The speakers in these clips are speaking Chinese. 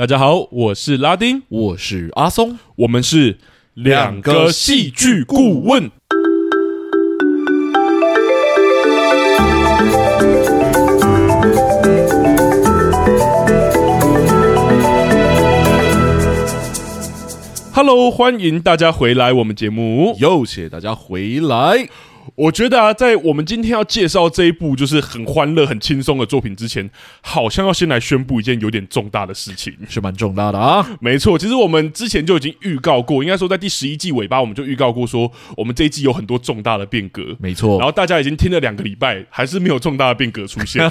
大家好，我是拉丁，我是阿松，我们是两个戏剧顾问。Hello，欢迎大家回来我们节目，又谢谢大家回来。我觉得啊，在我们今天要介绍这一部就是很欢乐、很轻松的作品之前，好像要先来宣布一件有点重大的事情，是蛮重大的啊。没错，其实我们之前就已经预告过，应该说在第十一季尾巴，我们就预告过说，我们这一季有很多重大的变革。没错，然后大家已经听了两个礼拜，还是没有重大的变革出现。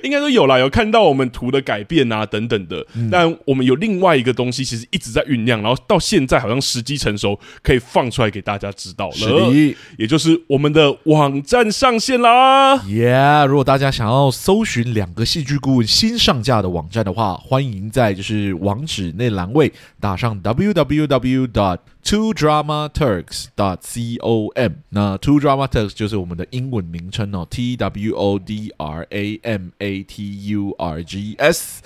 应该说有啦，有看到我们图的改变啊，等等的。嗯、但我们有另外一个东西，其实一直在酝酿，然后到现在好像时机成熟，可以放出来给大家知道了。是的，也就是我们的网站上线啦。Yeah，如果大家想要搜寻两个戏剧顾问新上架的网站的话，欢迎在就是网址那栏位打上 www dot two drama turks dot com。那 two drama turks 就是我们的英文名称哦，T W O D R A M A。A T U R G S。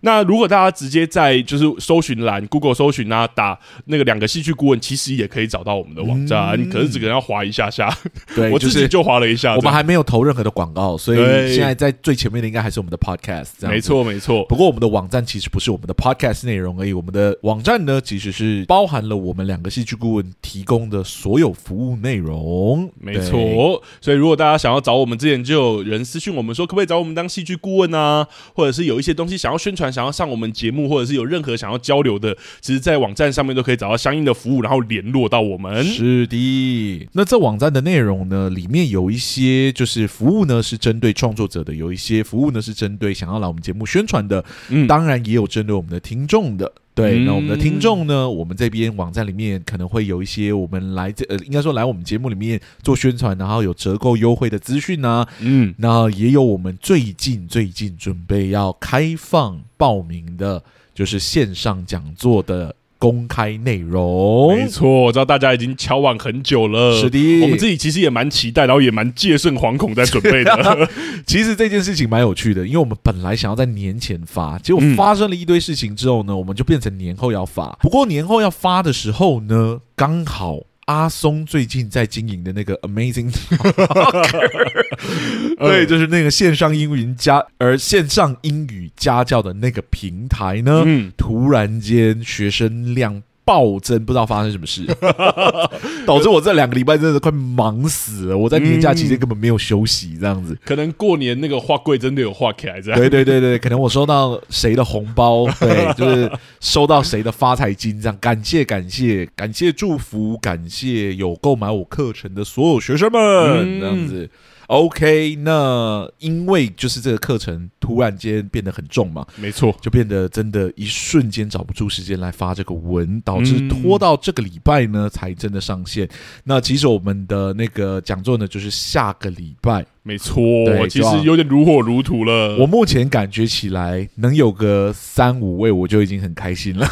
那如果大家直接在就是搜寻栏 Google 搜寻啊，打那个两个戏剧顾问，其实也可以找到我们的网站。嗯、可是只可能要滑一下下，对，我自己就滑了一下。我们还没有投任何的广告，所以现在在最前面的应该还是我们的 Podcast。没错，没错。不过我们的网站其实不是我们的 Podcast 内容而已，我们的网站呢其实是包含了我们两个戏剧顾问提供的所有服务内容。没错。所以如果大家想要找我们，之前就有人私讯我们说，可不可以找我们当戏剧顾问啊？或者是有一些东西想要宣传。想要上我们节目，或者是有任何想要交流的，其实，在网站上面都可以找到相应的服务，然后联络到我们。是的，那这网站的内容呢，里面有一些就是服务呢，是针对创作者的；有一些服务呢，是针对想要来我们节目宣传的。嗯，当然也有针对我们的听众的。对，那我们的听众呢？我们这边网站里面可能会有一些我们来这呃，应该说来我们节目里面做宣传，然后有折扣优惠的资讯呢。嗯，那也有我们最近最近准备要开放报名的，就是线上讲座的。公开内容，没错，我知道大家已经敲碗很久了。是的，我们自己其实也蛮期待，然后也蛮戒慎惶恐在准备的。其实这件事情蛮有趣的，因为我们本来想要在年前发，结果发生了一堆事情之后呢，我们就变成年后要发。不过年后要发的时候呢，刚好。阿松最近在经营的那个 Amazing 对，就是那个线上英语家，而线上英语家教的那个平台呢，嗯，突然间学生量。暴增，不知道发生什么事，导致我这两个礼拜真的快忙死了。我在年假期间根本没有休息，这样子。可能过年那个画柜真的有画起来，这样。对对对对，可能我收到谁的红包，对，就是收到谁的发财金，这样。感谢感谢感谢祝福，感谢有购买我课程的所有学生们，嗯、这样子。OK，那因为就是这个课程突然间变得很重嘛，没错，就变得真的，一瞬间找不出时间来发这个文，导致拖到这个礼拜呢才真的上线。那其实我们的那个讲座呢，就是下个礼拜。没错，其实有点如火如荼了。我目前感觉起来能有个三五位，我就已经很开心了。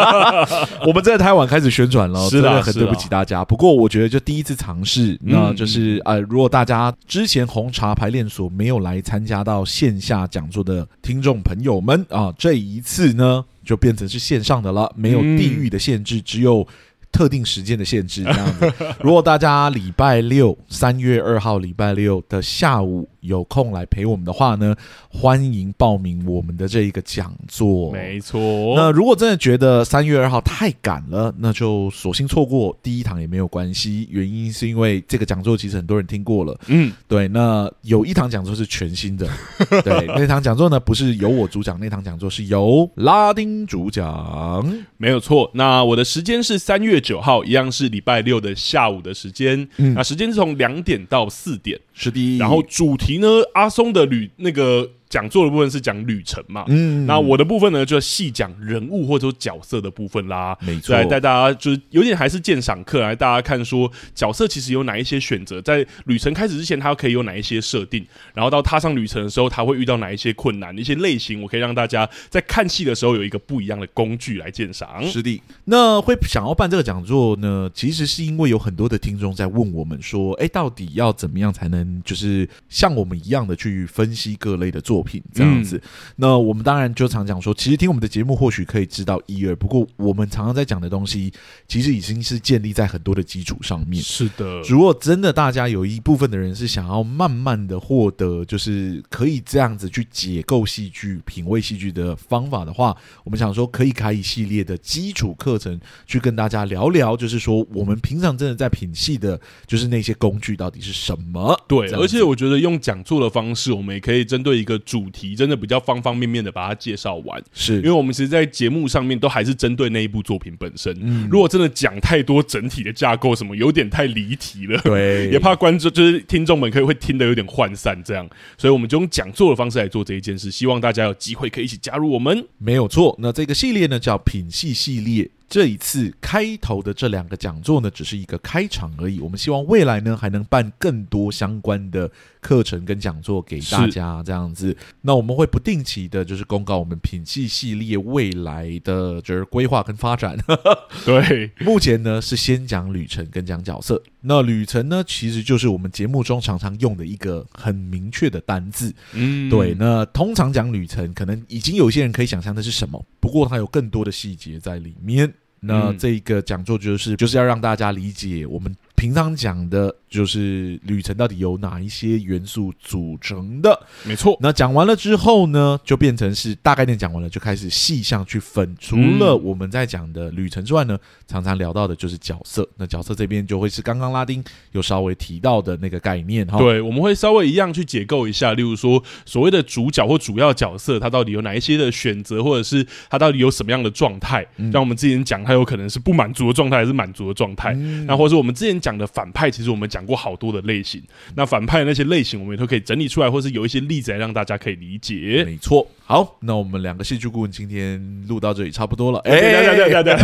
我们真的太晚开始宣传了，真的很对不起大家。不过我觉得就第一次尝试，那就是呃，如果大家之前红茶排练所没有来参加到线下讲座的听众朋友们啊，这一次呢就变成是线上的了，没有地域的限制，只有。特定时间的限制这样子，如果大家礼拜六三月二号礼拜六的下午有空来陪我们的话呢，欢迎报名我们的这一个讲座。没错，那如果真的觉得三月二号太赶了，那就索性错过第一堂也没有关系。原因是因为这个讲座其实很多人听过了。嗯，对。那有一堂讲座是全新的，对，那堂讲座呢不是由我主讲，那堂讲座是由拉丁主讲，没有错。那我的时间是三月九号，一样是礼拜六的下午的时间。嗯，那时间是从两点到四点。是的，然后主题呢，阿松的旅那个。讲座的部分是讲旅程嘛，嗯，那我的部分呢，就细讲人物或者说角色的部分啦，没错，来带大家就是有点还是鉴赏课，来大家看说角色其实有哪一些选择，在旅程开始之前，他可以有哪一些设定，然后到踏上旅程的时候，他会遇到哪一些困难，一些类型，我可以让大家在看戏的时候有一个不一样的工具来鉴赏。是的，那会想要办这个讲座呢，其实是因为有很多的听众在问我们说，哎，到底要怎么样才能就是像我们一样的去分析各类的作作品这样子。嗯、那我们当然就常讲说，其实听我们的节目或许可以知道一二，不过我们常常在讲的东西，其实已经是建立在很多的基础上面。是的，如果真的大家有一部分的人是想要慢慢的获得，就是可以这样子去解构戏剧、品味戏剧的方法的话，我们想说可以开一系列的基础课程，去跟大家聊聊，就是说我们平常真的在品戏的，就是那些工具到底是什么？对，而且我觉得用讲座的方式，我们也可以针对一个主题，真的比较方方面面的把它介绍完。是因为我们其实，在节目上面都还是针对那一部作品本身。嗯，如果真的讲太多整体的架构，什么有点太离题了，对，也怕观众就是听众们可以会听得有点涣散，这样，所以我们就用讲座的方式来做这一件事，希望大家有机会可以一起加入我们。没有错，那这个系列呢叫品系系列。这一次开头的这两个讲座呢，只是一个开场而已。我们希望未来呢，还能办更多相关的课程跟讲座给大家，这样子。那我们会不定期的，就是公告我们品系系列未来的就是规划跟发展。对，目前呢是先讲旅程跟讲角色。那旅程呢，其实就是我们节目中常常用的一个很明确的单字。嗯，对。那通常讲旅程，可能已经有些人可以想象的是什么，不过它有更多的细节在里面。那这一个讲座就是就是要让大家理解我们。平常讲的就是旅程到底由哪一些元素组成的？没错。那讲完了之后呢，就变成是大概念讲完了，就开始细项去分。除了我们在讲的旅程之外呢，常常聊到的就是角色。那角色这边就会是刚刚拉丁有稍微提到的那个概念哈。对，我们会稍微一样去解构一下，例如说所谓的主角或主要角色，他到底有哪一些的选择，或者是他到底有什么样的状态？像我们之前讲，他有可能是不满足的状态，还是满足的状态？那或者是我们之前讲。讲的反派，其实我们讲讲过好多的类型。那反派那些类型，我们也都可以整理出来，或是有一些例子来让大家可以理解。没错。好，那我们两个戏剧顾问今天录到这里差不多了。哎，对对对对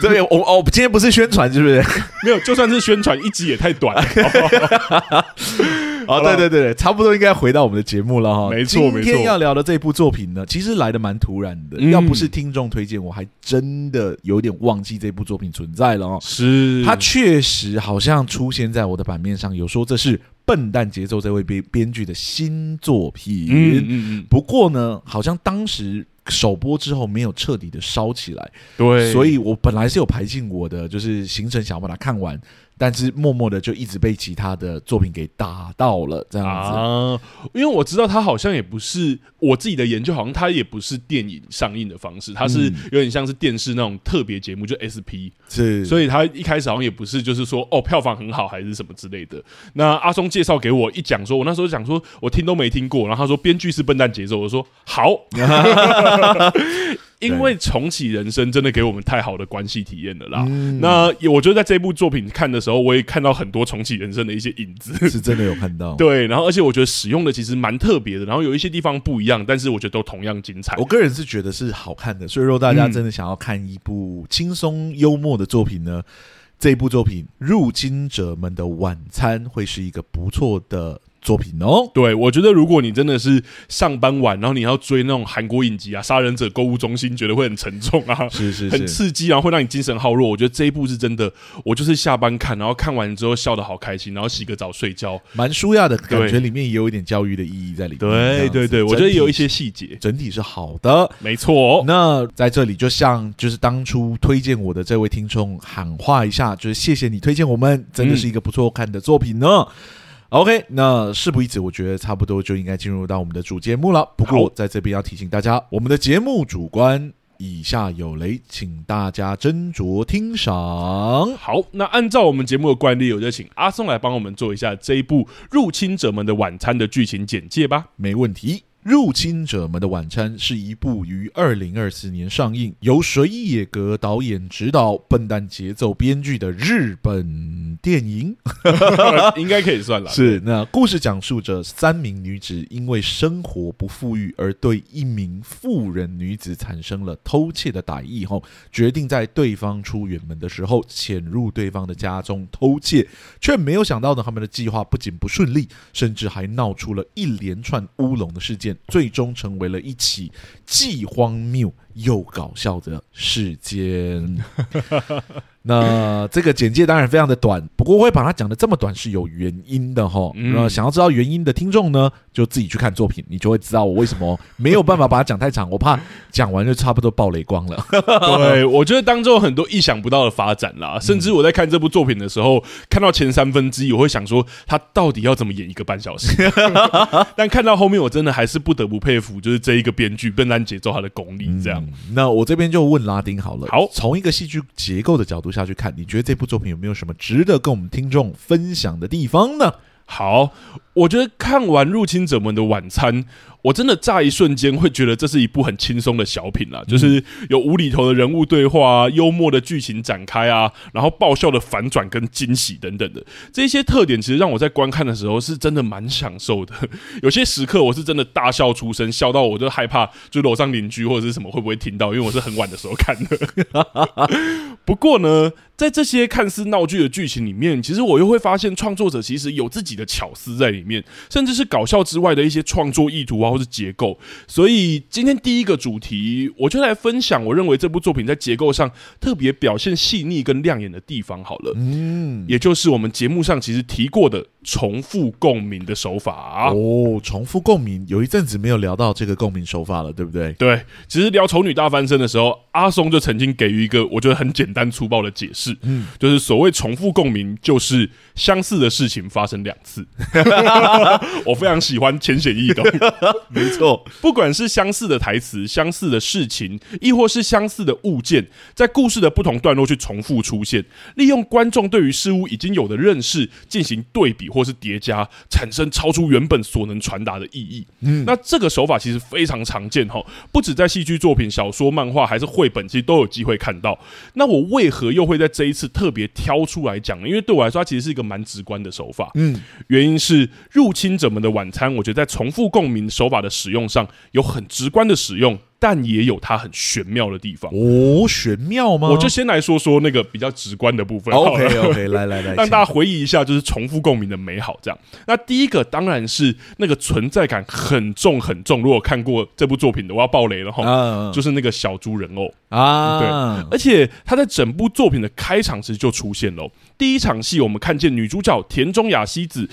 对，对，我哦，今天不是宣传，是不是？没有，就算是宣传，一集也太短了。哦，对对对对，差不多应该回到我们的节目了哈。没错，没错。今天要聊的这部作品呢，其实来的蛮突然的。要不是听众推荐，我还真的有点忘记这部作品存在了哦。是，它确实好像出现在我的版面上，有说这是笨蛋节奏这位编编剧的新作品。嗯嗯嗯。不过呢，好像当时首播之后没有彻底的烧起来。对。所以我本来是有排进我的就是行程，想要把它看完。但是默默的就一直被其他的作品给打到了这样子啊，因为我知道他好像也不是我自己的研究，好像他也不是电影上映的方式，他是有点像是电视那种特别节目，就 SP 是，所以他一开始好像也不是就是说哦票房很好还是什么之类的。那阿松介绍给我一讲说，我那时候讲说我听都没听过，然后他说编剧是笨蛋节奏，我说好。因为重启人生真的给我们太好的关系体验了啦。嗯、那我觉得在这部作品看的时候，我也看到很多重启人生的一些影子，是真的有看到。对，然后而且我觉得使用的其实蛮特别的，然后有一些地方不一样，但是我觉得都同样精彩。我个人是觉得是好看的，所以说大家真的想要看一部轻松幽默的作品呢，嗯、这部作品《入侵者们的晚餐》会是一个不错的。作品哦，对，我觉得如果你真的是上班晚，然后你要追那种韩国影集啊，《杀人者购物中心》，觉得会很沉重啊，是是是，很刺激，然后会让你精神耗弱。我觉得这一部是真的，我就是下班看，然后看完之后笑得好开心，然后洗个澡睡觉，蛮舒压的感觉，里面也有一点教育的意义在里面。对对对，我觉得有一些细节，整体是好的，没错。那在这里，就像就是当初推荐我的这位听众喊话一下，就是谢谢你推荐我们，真的是一个不错看的作品呢。嗯 OK，那事不宜迟，我觉得差不多就应该进入到我们的主节目了。不过在这边要提醒大家，我们的节目主观以下有雷，请大家斟酌听赏。好，那按照我们节目的惯例，我就请阿松来帮我们做一下这一部《入侵者们的晚餐》的剧情简介吧。没问题。入侵者们的晚餐是一部于二零二四年上映，由水野格导演执导、笨蛋节奏编剧的日本电影，应该可以算了。是，那故事讲述着三名女子因为生活不富裕而对一名富人女子产生了偷窃的歹意后，决定在对方出远门的时候潜入对方的家中偷窃，却没有想到呢，他们的计划不仅不顺利，甚至还闹出了一连串乌龙的事件。最终成为了一起既荒谬又搞笑的事件。那这个简介当然非常的短，不过会把它讲的这么短是有原因的哈。那、嗯、想要知道原因的听众呢，就自己去看作品，你就会知道我为什么没有办法把它讲太长，我怕讲完就差不多爆雷光了。对，我觉得当中有很多意想不到的发展啦，甚至我在看这部作品的时候，看到前三分之一，我会想说他到底要怎么演一个半小时？但看到后面，我真的还是不得不佩服，就是这一个编剧笨蛋节奏他的功力。这样、嗯，那我这边就问拉丁好了，好，从一个戏剧结构的角度。下去看，你觉得这部作品有没有什么值得跟我们听众分享的地方呢？好，我觉得看完《入侵者们的晚餐》。我真的乍一瞬间会觉得这是一部很轻松的小品啦，就是有无厘头的人物对话啊，幽默的剧情展开啊，然后爆笑的反转跟惊喜等等的这些特点，其实让我在观看的时候是真的蛮享受的。有些时刻我是真的大笑出声，笑到我就害怕，就楼上邻居或者是什么会不会听到，因为我是很晚的时候看的。不过呢，在这些看似闹剧的剧情里面，其实我又会发现创作者其实有自己的巧思在里面，甚至是搞笑之外的一些创作意图啊。或是结构，所以今天第一个主题，我就来分享我认为这部作品在结构上特别表现细腻跟亮眼的地方。好了，嗯，也就是我们节目上其实提过的重复共鸣的手法。哦，重复共鸣，有一阵子没有聊到这个共鸣手法了，对不对？对，其实聊《丑女大翻身》的时候，阿松就曾经给予一个我觉得很简单粗暴的解释，嗯，就是所谓重复共鸣，就是相似的事情发生两次。我非常喜欢浅显易懂。没错，不管是相似的台词、相似的事情，亦或是相似的物件，在故事的不同段落去重复出现，利用观众对于事物已经有的认识进行对比或是叠加，产生超出原本所能传达的意义。嗯，那这个手法其实非常常见哈，不止在戏剧作品、小说、漫画，还是绘本，其实都有机会看到。那我为何又会在这一次特别挑出来讲呢？因为对我来说，它其实是一个蛮直观的手法。嗯，原因是入侵者们的晚餐，我觉得在重复共鸣手法的使用上有很直观的使用。但也有它很玄妙的地方哦，玄妙吗？我就先来说说那个比较直观的部分。OK OK，来来来，让大家回忆一下，就是重复共鸣的美好。这样，那第一个当然是那个存在感很重很重。如果看过这部作品的，我要爆雷了哈，嗯、就是那个小猪人偶啊，对，而且他在整部作品的开场时就出现了。第一场戏，我们看见女主角田中雅希子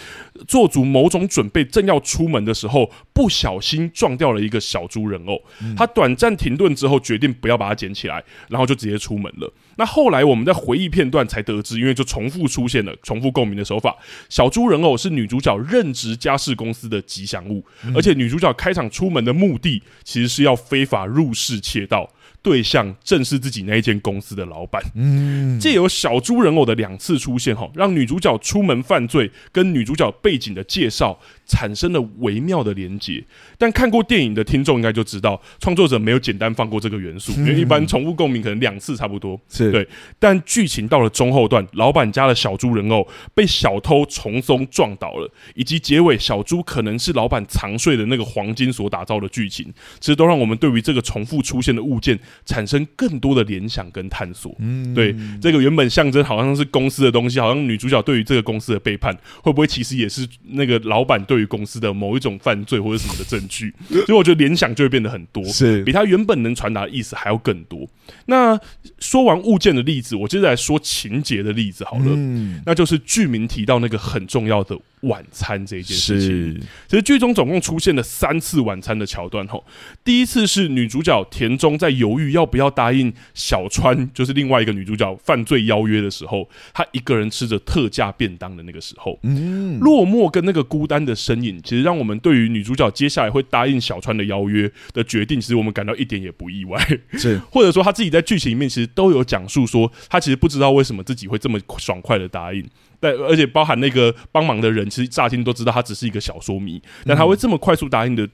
做足某种准备，正要出门的时候，不小心撞掉了一个小猪人偶，她、嗯。短暂停顿之后，决定不要把它捡起来，然后就直接出门了。那后来我们在回忆片段才得知，因为就重复出现了重复共鸣的手法。小猪人偶是女主角任职家事公司的吉祥物，而且女主角开场出门的目的其实是要非法入室窃盗。对象正是自己那一间公司的老板。嗯，借由小猪人偶的两次出现，哈，让女主角出门犯罪跟女主角背景的介绍产生了微妙的连结。但看过电影的听众应该就知道，创作者没有简单放过这个元素，因为一般重复共鸣可能两次差不多。是对，但剧情到了中后段，老板家的小猪人偶被小偷从松撞倒了，以及结尾小猪可能是老板藏睡的那个黄金所打造的剧情，其实都让我们对于这个重复出现的物件。产生更多的联想跟探索，嗯，对，这个原本象征好像是公司的东西，好像女主角对于这个公司的背叛，会不会其实也是那个老板对于公司的某一种犯罪或者什么的证据？所以我觉得联想就会变得很多，是比他原本能传达的意思还要更多。那说完物件的例子，我接着来说情节的例子好了，嗯，那就是剧名提到那个很重要的。晚餐这件事情，其实剧中总共出现了三次晚餐的桥段。吼，第一次是女主角田中在犹豫要不要答应小川，就是另外一个女主角犯罪邀约的时候，她一个人吃着特价便当的那个时候，嗯，落寞跟那个孤单的身影，其实让我们对于女主角接下来会答应小川的邀约的决定，其实我们感到一点也不意外。是，或者说她自己在剧情里面其实都有讲述说，她其实不知道为什么自己会这么爽快的答应。但，而且包含那个帮忙的人，其实乍听都知道他只是一个小说迷，但他会这么快速答应的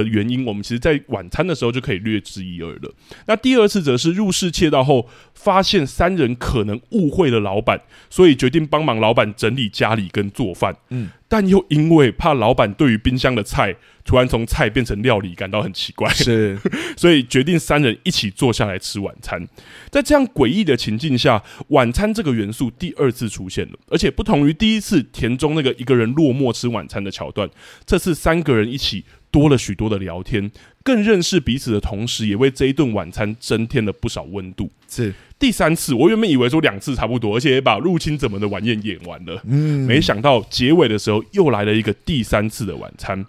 的原因，我们其实在晚餐的时候就可以略知一二了。那第二次则是入室窃盗后，发现三人可能误会了老板，所以决定帮忙老板整理家里跟做饭。嗯。但又因为怕老板对于冰箱的菜突然从菜变成料理感到很奇怪，是，所以决定三人一起坐下来吃晚餐。在这样诡异的情境下，晚餐这个元素第二次出现了，而且不同于第一次田中那个一个人落寞吃晚餐的桥段，这次三个人一起多了许多的聊天，更认识彼此的同时，也为这一顿晚餐增添了不少温度。是第三次，我原本以为说两次差不多，而且也把入侵者们的晚宴演完了。嗯，没想到结尾的时候又来了一个第三次的晚餐。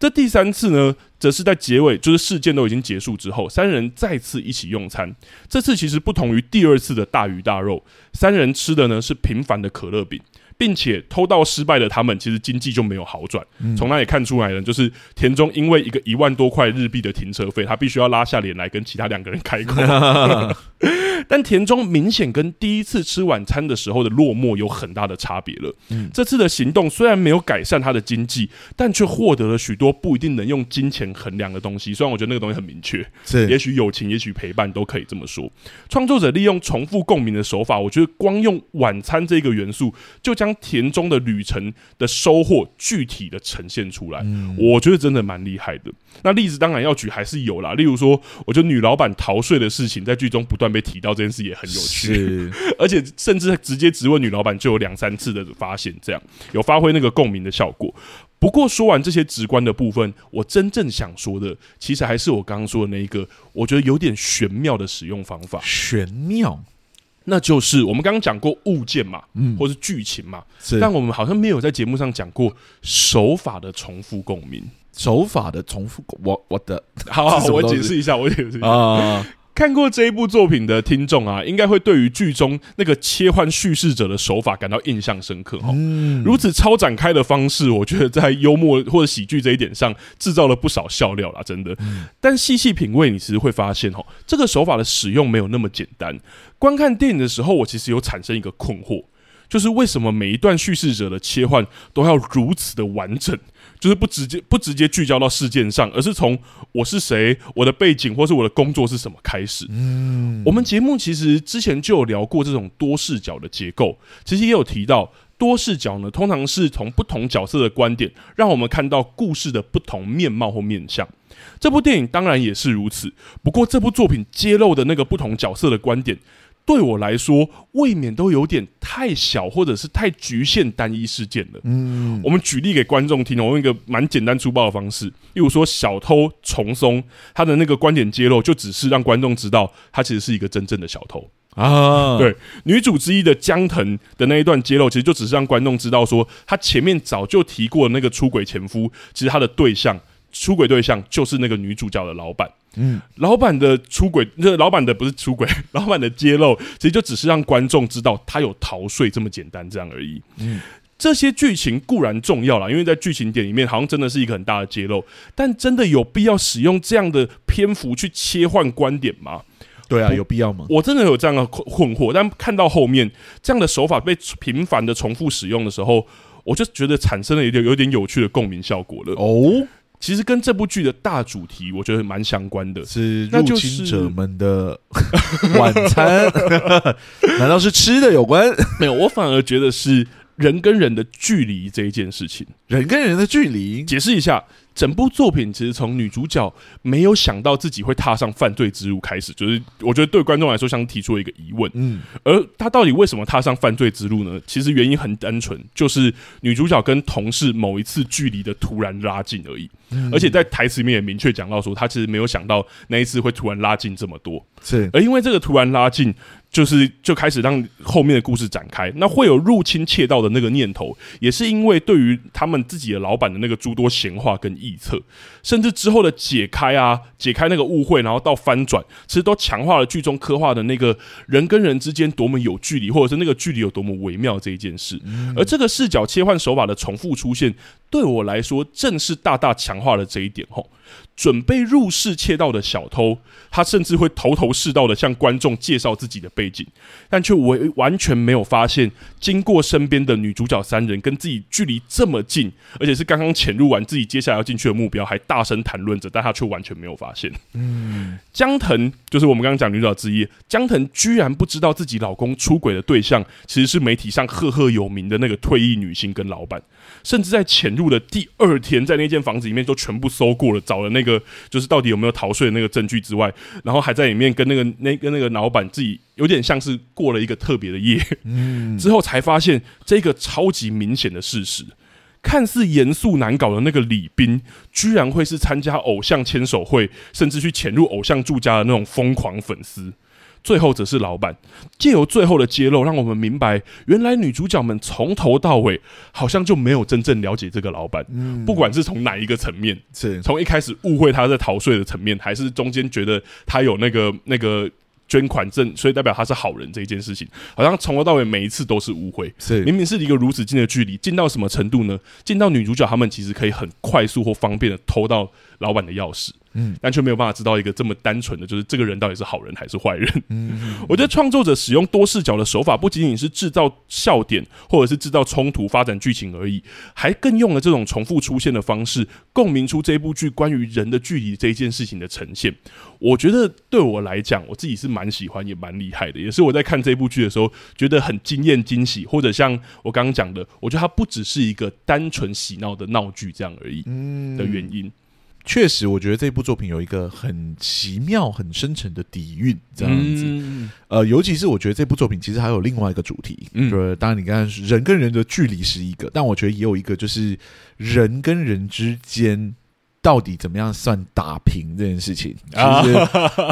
这第三次呢，则是在结尾，就是事件都已经结束之后，三人再次一起用餐。这次其实不同于第二次的大鱼大肉，三人吃的呢是平凡的可乐饼。并且偷盗失败的他们，其实经济就没有好转。从那里看出来了，就是田中因为一个一万多块日币的停车费，他必须要拉下脸来跟其他两个人开口。但田中明显跟第一次吃晚餐的时候的落寞有很大的差别了。这次的行动虽然没有改善他的经济，但却获得了许多不一定能用金钱衡量的东西。虽然我觉得那个东西很明确，是也许友情，也许陪伴都可以这么说。创作者利用重复共鸣的手法，我觉得光用晚餐这个元素就将田中的旅程的收获具体的呈现出来，嗯、我觉得真的蛮厉害的。那例子当然要举还是有啦，例如说，我觉得女老板逃税的事情在剧中不断被提到，这件事也很有趣，是。而且甚至直接质问女老板就有两三次的发现，这样有发挥那个共鸣的效果。不过说完这些直观的部分，我真正想说的，其实还是我刚刚说的那一个，我觉得有点玄妙的使用方法，玄妙。那就是我们刚刚讲过物件嘛，嗯，或是剧情嘛，但我们好像没有在节目上讲过手法的重复共鸣，手法的重复共，我我的，好，好，我解释一下，我解释一下。啊。看过这一部作品的听众啊，应该会对于剧中那个切换叙事者的手法感到印象深刻哈。嗯，如此超展开的方式，我觉得在幽默或者喜剧这一点上制造了不少笑料啦，真的。但细细品味，你其实会发现哈，这个手法的使用没有那么简单。观看电影的时候，我其实有产生一个困惑，就是为什么每一段叙事者的切换都要如此的完整？就是不直接不直接聚焦到事件上，而是从我是谁、我的背景或是我的工作是什么开始。嗯，我们节目其实之前就有聊过这种多视角的结构，其实也有提到多视角呢，通常是从不同角色的观点，让我们看到故事的不同面貌或面相。这部电影当然也是如此，不过这部作品揭露的那个不同角色的观点。对我来说，未免都有点太小，或者是太局限单一事件了。嗯，我们举例给观众听，我用一个蛮简单粗暴的方式，例如说小偷重松，他的那个观点揭露，就只是让观众知道他其实是一个真正的小偷啊。对，女主之一的江藤的那一段揭露，其实就只是让观众知道说，他前面早就提过的那个出轨前夫，其实他的对象。出轨对象就是那个女主角的老板，嗯，老板的出轨，这老板的不是出轨，老板的揭露，其实就只是让观众知道他有逃税这么简单这样而已。嗯，这些剧情固然重要啦，因为在剧情点里面好像真的是一个很大的揭露，但真的有必要使用这样的篇幅去切换观点吗？对啊，有必要吗？我真的有这样的困惑，但看到后面这样的手法被频繁的重复使用的时候，我就觉得产生了一点有点有趣的共鸣效果了。哦。其实跟这部剧的大主题，我觉得蛮相关的，是入侵者们的晚餐，难道是吃的有关？没有，我反而觉得是人跟人的距离这一件事情。人跟人的距离，解释一下。整部作品其实从女主角没有想到自己会踏上犯罪之路开始，就是我觉得对观众来说像提出了一个疑问。嗯，而她到底为什么踏上犯罪之路呢？其实原因很单纯，就是女主角跟同事某一次距离的突然拉近而已。而且在台词里面也明确讲到说，她其实没有想到那一次会突然拉近这么多。是，而因为这个突然拉近。就是就开始让后面的故事展开，那会有入侵窃盗的那个念头，也是因为对于他们自己的老板的那个诸多闲话跟臆测，甚至之后的解开啊，解开那个误会，然后到翻转，其实都强化了剧中刻画的那个人跟人之间多么有距离，或者是那个距离有多么微妙这一件事。而这个视角切换手法的重复出现，对我来说正是大大强化了这一点吼。准备入室窃盗的小偷，他甚至会头头是道的向观众介绍自己的背景，但却完完全没有发现，经过身边的女主角三人跟自己距离这么近，而且是刚刚潜入完自己接下来要进去的目标，还大声谈论着，但他却完全没有发现。嗯，江藤就是我们刚刚讲女主角之一，江藤居然不知道自己老公出轨的对象，其实是媒体上赫赫有名的那个退役女星跟老板，甚至在潜入的第二天，在那间房子里面都全部搜过了，找了那个。就是到底有没有逃税的那个证据之外，然后还在里面跟那个那跟那个老板自己有点像是过了一个特别的夜，嗯，之后才发现这个超级明显的事实，看似严肃难搞的那个李斌，居然会是参加偶像签手会，甚至去潜入偶像住家的那种疯狂粉丝。最后则是老板借由最后的揭露，让我们明白，原来女主角们从头到尾好像就没有真正了解这个老板。嗯，不管是从哪一个层面，是从一开始误会他在逃税的层面，还是中间觉得他有那个那个捐款证，所以代表他是好人这一件事情，好像从头到尾每一次都是误会。是明明是一个如此近的距离，近到什么程度呢？近到女主角他们其实可以很快速或方便的偷到老板的钥匙。嗯，但却没有办法知道一个这么单纯的，就是这个人到底是好人还是坏人。嗯，我觉得创作者使用多视角的手法，不仅仅是制造笑点或者是制造冲突、发展剧情而已，还更用了这种重复出现的方式，共鸣出这部剧关于人的距离这一件事情的呈现。我觉得对我来讲，我自己是蛮喜欢，也蛮厉害的，也是我在看这部剧的时候觉得很惊艳、惊喜，或者像我刚刚讲的，我觉得它不只是一个单纯喜闹的闹剧这样而已的原因。确实，我觉得这部作品有一个很奇妙、很深沉的底蕴，这样子。嗯、呃，尤其是我觉得这部作品其实还有另外一个主题，嗯，就是当然你看人跟人的距离是一个，但我觉得也有一个，就是人跟人之间到底怎么样算打平这件事情。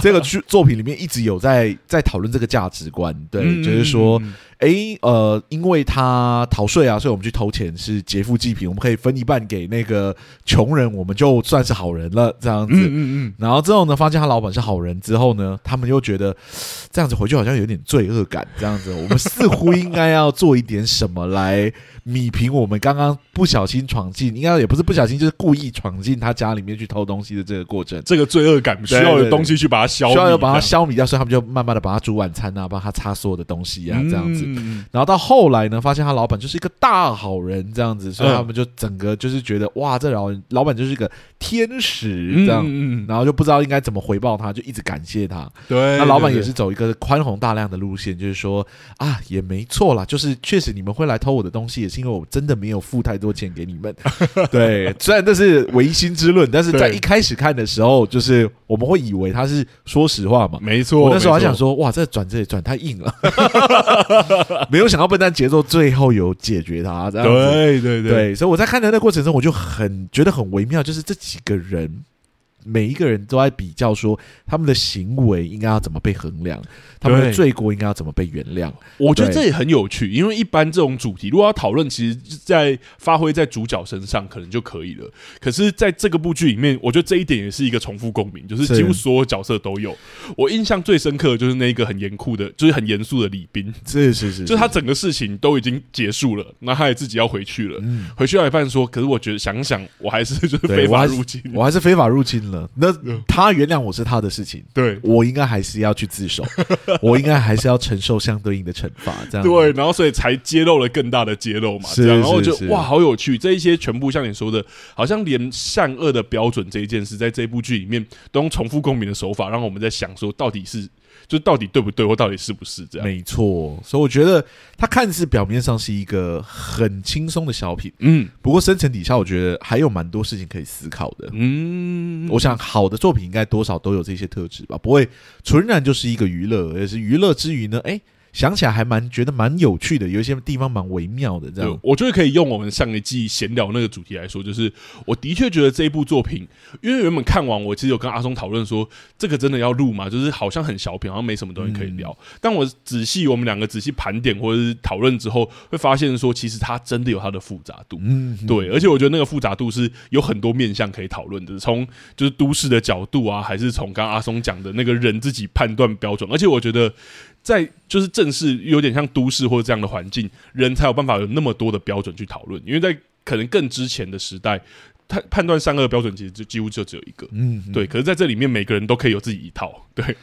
这个剧作品里面一直有在在讨论这个价值观，对，嗯、就是说。哎，呃，因为他逃税啊，所以我们去偷钱是劫富济贫，我们可以分一半给那个穷人，我们就算是好人了，这样子。嗯嗯嗯。然后之后呢，发现他老板是好人之后呢，他们又觉得这样子回去好像有点罪恶感，这样子，我们似乎应该要做一点什么来米平我们刚刚不小心闯进，应该也不是不小心，就是故意闯进他家里面去偷东西的这个过程，这个罪恶感需要有东西去把它消，需要有把它消弭掉，所以他们就慢慢的把它煮晚餐啊，帮他擦所有的东西啊，这样子。嗯，然后到后来呢，发现他老板就是一个大好人，这样子，所以他们就整个就是觉得哇，这老老板就是一个天使这样，然后就不知道应该怎么回报他，就一直感谢他。对，那老板也是走一个宽宏大量的路线，就是说啊，也没错啦，就是确实你们会来偷我的东西，也是因为我真的没有付太多钱给你们。对，虽然这是唯心之论，但是在一开始看的时候，就是我们会以为他是说实话嘛。没错，我那时候还想说，哇，这转这里转太硬了。没有想到笨蛋节奏最后有解决他，这样子。对对对，对，所以我在看的那过程中，我就很觉得很微妙，就是这几个人。每一个人都在比较说，他们的行为应该要怎么被衡量，他们的罪过应该要怎么被原谅。我觉得这也很有趣，因为一般这种主题如果要讨论，其实在发挥在主角身上可能就可以了。可是在这个部剧里面，我觉得这一点也是一个重复共鸣，就是几乎所有角色都有。我印象最深刻的就是那一个很严酷的，就是很严肃的李斌。是是是，就是他整个事情都已经结束了，那他也自己要回去了。回去要一半说，可是我觉得想想，我还是就是非法入侵，我还是非法入侵。那他原谅我是他的事情，对，我应该还是要去自首，我应该还是要承受相对应的惩罚，这样。对，然后所以才揭露了更大的揭露嘛，这样，然后就哇，好有趣，这一些全部像你说的，好像连善恶的标准这一件事，在这部剧里面都用重复共鸣的手法，让我们在想说，到底是。就到底对不对，或到底是不是这样？没错，所以我觉得它看似表面上是一个很轻松的小品，嗯，不过深层底下我觉得还有蛮多事情可以思考的，嗯，我想好的作品应该多少都有这些特质吧，不会纯然就是一个娱乐，而是娱乐之余呢，哎。想起来还蛮觉得蛮有趣的，有一些地方蛮微妙的。这样，我觉得可以用我们上一季闲聊那个主题来说，就是我的确觉得这一部作品，因为原本看完，我其实有跟阿松讨论说，这个真的要录吗？就是好像很小品，好像没什么东西可以聊。嗯、但我仔细我们两个仔细盘点或者是讨论之后，会发现说，其实它真的有它的复杂度。嗯，对，而且我觉得那个复杂度是有很多面向可以讨论的，从就是都市的角度啊，还是从刚刚阿松讲的那个人自己判断标准，而且我觉得。在就是正式有点像都市或者这样的环境，人才有办法有那么多的标准去讨论。因为在可能更之前的时代，他判断善恶的标准其实就几乎就只有一个，嗯，对。可是在这里面，每个人都可以有自己一套，对，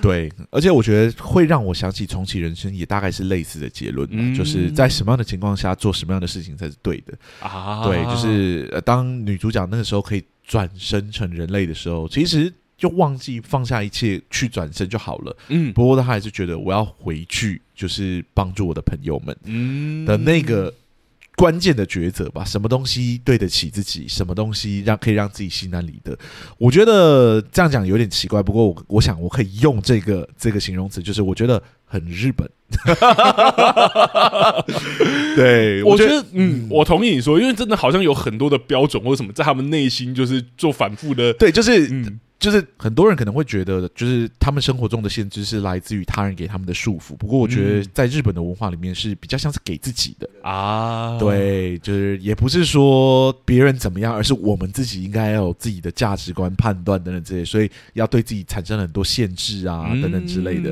对。而且我觉得会让我想起重启人生，也大概是类似的结论，嗯，就是在什么样的情况下做什么样的事情才是对的啊？对，就是当女主角那个时候可以转生成人类的时候，其实。就忘记放下一切去转身就好了。嗯，不过他还是觉得我要回去，就是帮助我的朋友们。嗯，的那个关键的抉择吧，什么东西对得起自己，什么东西让可以让自己心安理得？我觉得这样讲有点奇怪，不过我我想我可以用这个这个形容词，就是我觉得很日本。对，我觉得，嗯，我同意你说，因为真的好像有很多的标准或者什么，在他们内心就是做反复的，对，就是嗯。就是很多人可能会觉得，就是他们生活中的限制是来自于他人给他们的束缚。不过，我觉得在日本的文化里面是比较像是给自己的啊。对，就是也不是说别人怎么样，而是我们自己应该要有自己的价值观、判断等等这些，所以要对自己产生很多限制啊等等之类的。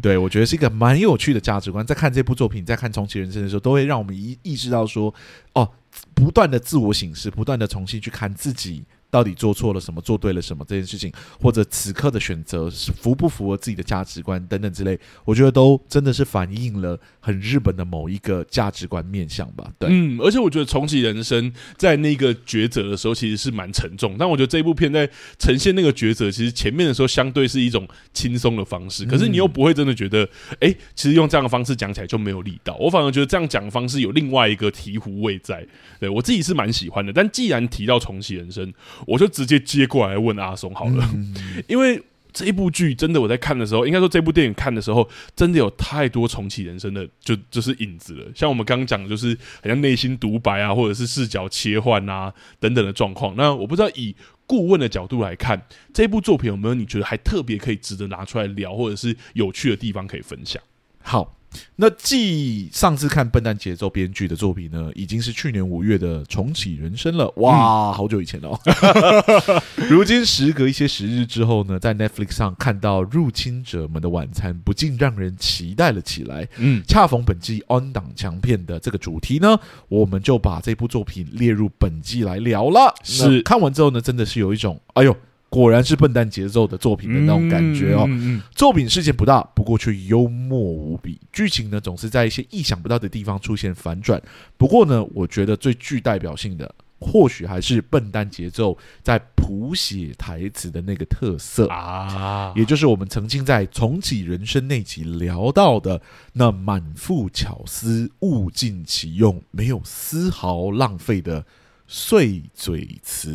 对，我觉得是一个蛮有趣的价值观。在看这部作品，在看《重启人生》的时候，都会让我们意意识到说，哦，不断的自我醒视，不断的重新去看自己。到底做错了什么，做对了什么这件事情，或者此刻的选择是符不符合自己的价值观等等之类，我觉得都真的是反映了很日本的某一个价值观面向吧。对，嗯，而且我觉得重启人生在那个抉择的时候其实是蛮沉重，但我觉得这部片在呈现那个抉择，其实前面的时候相对是一种轻松的方式，可是你又不会真的觉得，哎、欸，其实用这样的方式讲起来就没有力道。我反而觉得这样讲的方式有另外一个醍醐味在，对我自己是蛮喜欢的。但既然提到重启人生，我就直接接过来问阿松好了，因为这一部剧真的我在看的时候，应该说这部电影看的时候，真的有太多重启人生的就就是影子了。像我们刚刚讲的，就是好像内心独白啊，或者是视角切换啊等等的状况。那我不知道以顾问的角度来看，这部作品有没有你觉得还特别可以值得拿出来聊，或者是有趣的地方可以分享？好。那继上次看《笨蛋节奏》编剧的作品呢，已经是去年五月的《重启人生》了。哇，好久以前了哦。如今时隔一些时日之后呢，在 Netflix 上看到《入侵者们的晚餐》，不禁让人期待了起来。嗯，恰逢本季 on 档强片的这个主题呢，我们就把这部作品列入本季来聊了。是看完之后呢，真的是有一种哎呦。果然是笨蛋节奏的作品的那种感觉哦。作品事件不大，不过却幽默无比。剧情呢，总是在一些意想不到的地方出现反转。不过呢，我觉得最具代表性的，或许还是笨蛋节奏在谱写台词的那个特色啊，也就是我们曾经在重启人生那集聊到的那满腹巧思、物尽其用、没有丝毫浪费的。碎嘴词。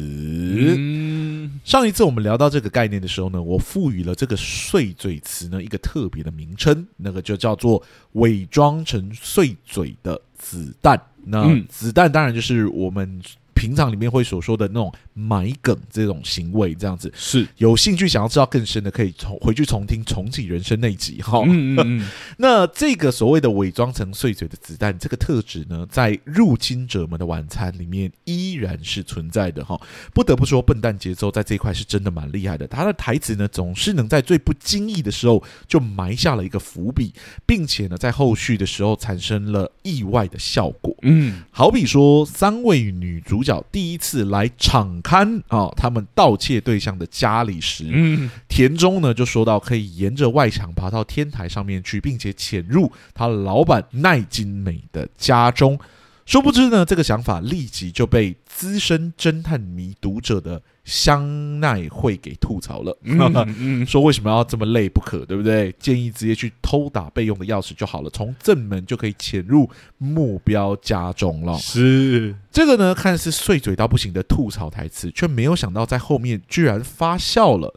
嗯，上一次我们聊到这个概念的时候呢，我赋予了这个碎嘴词呢一个特别的名称，那个就叫做伪装成碎嘴的子弹。那子弹当然就是我们。平常里面会所说的那种埋梗这种行为，这样子是有兴趣想要知道更深的，可以重回去重听重启人生那集哈。嗯嗯嗯 那这个所谓的伪装成碎嘴的子弹，这个特质呢，在入侵者们的晚餐里面依然是存在的哈。不得不说，笨蛋节奏在这一块是真的蛮厉害的。他的台词呢，总是能在最不经意的时候就埋下了一个伏笔，并且呢，在后续的时候产生了意外的效果。嗯，好比说三位女主。角第一次来敞刊啊，他们盗窃对象的家里时，嗯，田中呢就说到可以沿着外墙爬到天台上面去，并且潜入他老板奈津美的家中。殊不知呢，这个想法立即就被资深侦探迷读者的香奈会给吐槽了，说为什么要这么累不可，对不对？建议直接去偷打备用的钥匙就好了，从正门就可以潜入目标家中了。是这个呢，看似碎嘴到不行的吐槽台词，却没有想到在后面居然发酵了。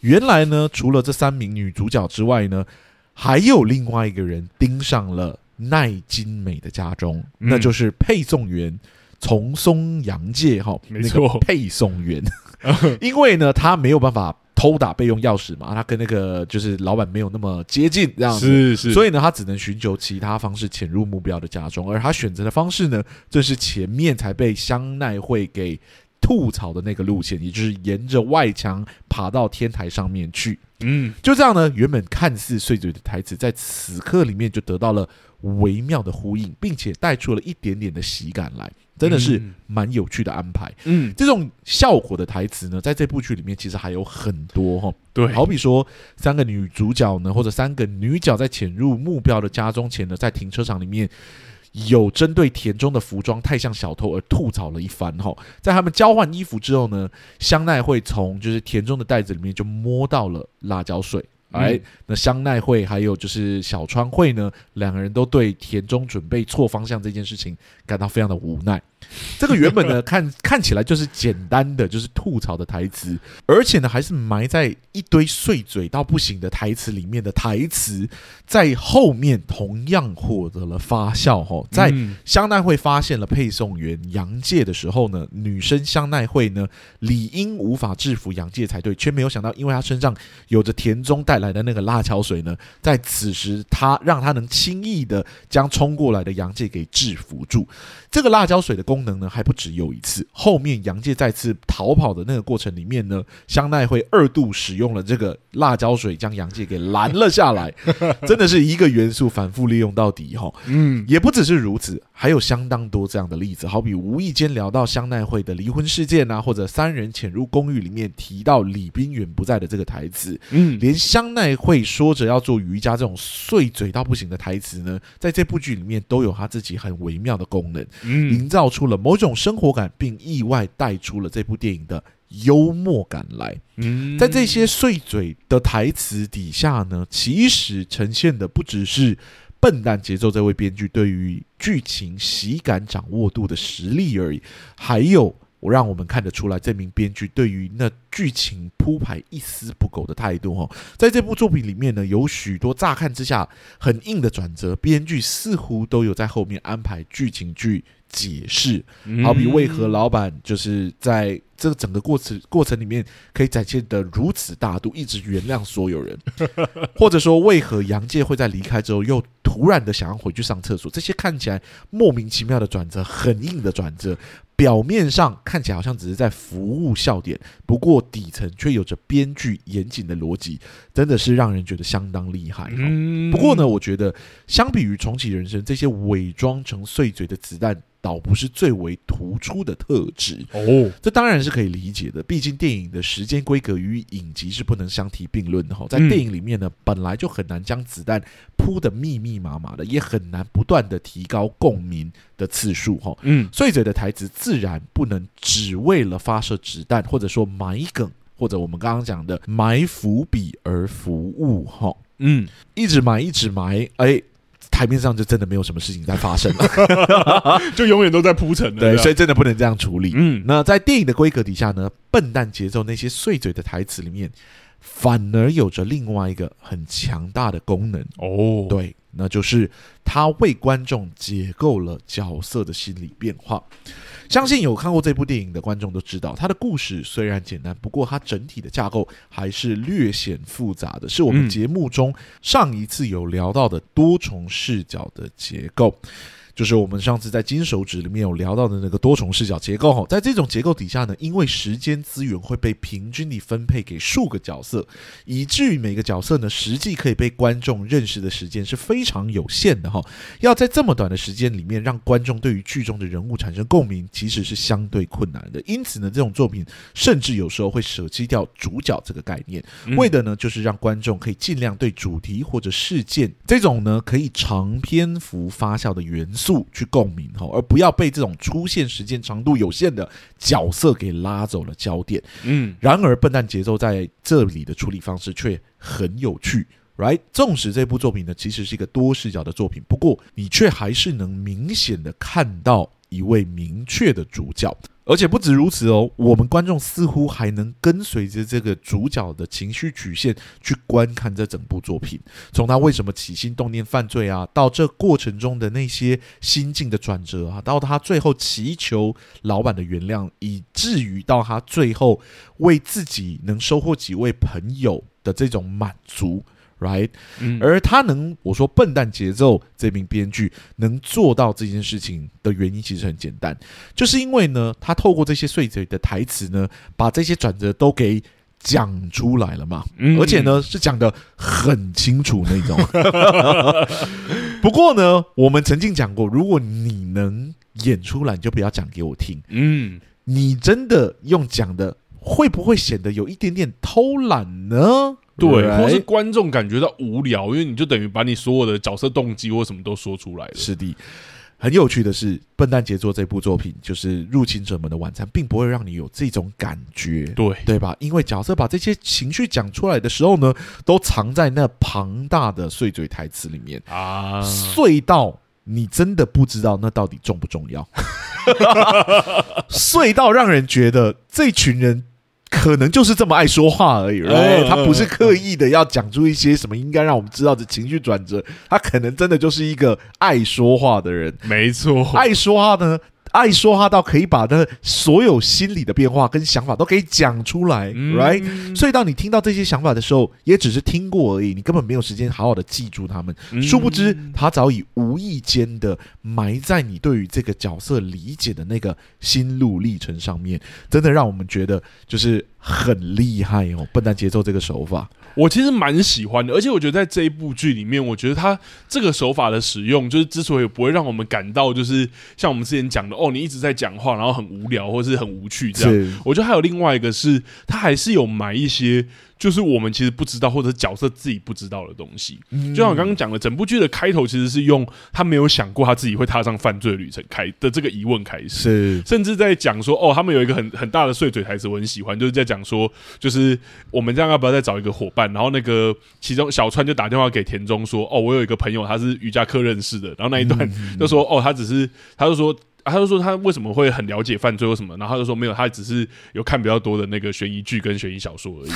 原来呢，除了这三名女主角之外呢，还有另外一个人盯上了。奈津美的家中，嗯、那就是配送员从松阳介哈，没错，配送员，因为呢，他没有办法偷打备用钥匙嘛，他跟那个就是老板没有那么接近，这样子，是是，所以呢，他只能寻求其他方式潜入目标的家中，而他选择的方式呢，就是前面才被香奈会给吐槽的那个路线，也就是沿着外墙爬到天台上面去，嗯，就这样呢，原本看似碎嘴的台词，在此刻里面就得到了。微妙的呼应，并且带出了一点点的喜感来，真的是蛮有趣的安排。嗯，这种效果的台词呢，在这部剧里面其实还有很多哈。对，好比说三个女主角呢，或者三个女角在潜入目标的家中前呢，在停车场里面有针对田中的服装太像小偷而吐槽了一番哈。在他们交换衣服之后呢，香奈会从就是田中的袋子里面就摸到了辣椒水。哎，那香奈会还有就是小川会呢，两个人都对田中准备错方向这件事情感到非常的无奈。这个原本呢，看看起来就是简单的，就是吐槽的台词，而且呢，还是埋在一堆碎嘴到不行的台词里面的台词，在后面同样获得了发酵。哈，在香奈会发现了配送员杨介的时候呢，女生香奈会呢理应无法制服杨介才对，却没有想到，因为她身上有着田中带来的那个辣椒水呢，在此时她让她能轻易的将冲过来的杨介给制服住。这个辣椒水的功能呢，还不止有一次。后面杨介再次逃跑的那个过程里面呢，香奈会二度使用了这个辣椒水，将杨介给拦了下来。真的是一个元素反复利用到底哈。嗯，也不只是如此，还有相当多这样的例子，好比无意间聊到香奈会的离婚事件啊，或者三人潜入公寓里面提到李冰远不在的这个台词。嗯，连香奈会说着要做瑜伽这种碎嘴到不行的台词呢，在这部剧里面都有他自己很微妙的功能。嗯，营造出了某种生活感，并意外带出了这部电影的幽默感来。嗯，在这些碎嘴的台词底下呢，其实呈现的不只是笨蛋节奏这位编剧对于剧情喜感掌握度的实力而已，还有。我让我们看得出来，这名编剧对于那剧情铺排一丝不苟的态度。哈，在这部作品里面呢，有许多乍看之下很硬的转折，编剧似乎都有在后面安排剧情去解释。好比为何老板就是在这个整个过程过程里面可以展现的如此大度，一直原谅所有人，或者说为何杨介会在离开之后又突然的想要回去上厕所？这些看起来莫名其妙的转折，很硬的转折。表面上看起来好像只是在服务笑点，不过底层却有着编剧严谨的逻辑，真的是让人觉得相当厉害。不过呢，我觉得相比于重启人生这些伪装成碎嘴的子弹。倒不是最为突出的特质哦，这当然是可以理解的。毕竟电影的时间规格与影集是不能相提并论的哈。在电影里面呢，本来就很难将子弹铺得密密麻麻的，也很难不断的提高共鸣的次数哈。嗯，碎嘴的台词自然不能只为了发射子弹，或者说埋梗，或者我们刚刚讲的埋伏笔而服务哈。嗯，一直埋，一直埋，哎。台面上就真的没有什么事情在发生了，就永远都在铺陈。对，所以真的不能这样处理。嗯，那在电影的规格底下呢，笨蛋节奏那些碎嘴的台词里面，反而有着另外一个很强大的功能。哦，对，那就是他为观众解构了角色的心理变化。相信有看过这部电影的观众都知道，它的故事虽然简单，不过它整体的架构还是略显复杂的，是我们节目中上一次有聊到的多重视角的结构。就是我们上次在金手指里面有聊到的那个多重视角结构哈，在这种结构底下呢，因为时间资源会被平均地分配给数个角色，以至于每个角色呢，实际可以被观众认识的时间是非常有限的哈。要在这么短的时间里面让观众对于剧中的人物产生共鸣，其实是相对困难的。因此呢，这种作品甚至有时候会舍弃掉主角这个概念，为的呢，就是让观众可以尽量对主题或者事件这种呢可以长篇幅发酵的元素。速去共鸣哈，而不要被这种出现时间长度有限的角色给拉走了焦点。嗯，然而笨蛋节奏在这里的处理方式却很有趣，right？纵使这部作品呢其实是一个多视角的作品，不过你却还是能明显的看到一位明确的主角。而且不止如此哦，我们观众似乎还能跟随着这个主角的情绪曲线去观看这整部作品，从他为什么起心动念犯罪啊，到这过程中的那些心境的转折啊，到他最后祈求老板的原谅，以至于到他最后为自己能收获几位朋友的这种满足。Right，而他能我说笨蛋节奏这名编剧能做到这件事情的原因其实很简单，就是因为呢，他透过这些碎嘴的台词呢，把这些转折都给讲出来了嘛，而且呢是讲的很清楚那种。不过呢，我们曾经讲过，如果你能演出来，你就不要讲给我听。嗯，你真的用讲的，会不会显得有一点点偷懒呢？对，或是观众感觉到无聊，因为你就等于把你所有的角色动机或什么都说出来了。是的，很有趣的是，笨蛋杰作这部作品就是《入侵者们的晚餐》，并不会让你有这种感觉，对对吧？因为角色把这些情绪讲出来的时候呢，都藏在那庞大的碎嘴台词里面啊，碎到你真的不知道那到底重不重要，碎到让人觉得这群人。可能就是这么爱说话而已，哎，他不是刻意的要讲出一些什么应该让我们知道的情绪转折，他可能真的就是一个爱说话的人，没错，爱说话呢。爱说话到可以把他所有心理的变化跟想法都可以讲出来，嗯，right？所以当你听到这些想法的时候，也只是听过而已，你根本没有时间好好的记住他们。嗯，殊不知，他早已无意间的埋在你对于这个角色理解的那个心路历程上面，真的让我们觉得就是很厉害哦！笨蛋节奏这个手法。我其实蛮喜欢的，而且我觉得在这一部剧里面，我觉得他这个手法的使用，就是之所以不会让我们感到就是像我们之前讲的哦，你一直在讲话，然后很无聊或是很无趣这样。我觉得还有另外一个是，他还是有埋一些。就是我们其实不知道，或者角色自己不知道的东西。就像我刚刚讲的，整部剧的开头其实是用他没有想过他自己会踏上犯罪旅程开的这个疑问开始，是甚至在讲说哦，他们有一个很很大的碎嘴台词，我很喜欢，就是在讲说，就是我们这样要不要再找一个伙伴？然后那个其中小川就打电话给田中说，哦，我有一个朋友，他是瑜伽课认识的。然后那一段就说，哦，他只是，他就说。啊、他就说他为什么会很了解犯罪或什么，然后他就说没有，他只是有看比较多的那个悬疑剧跟悬疑小说而已。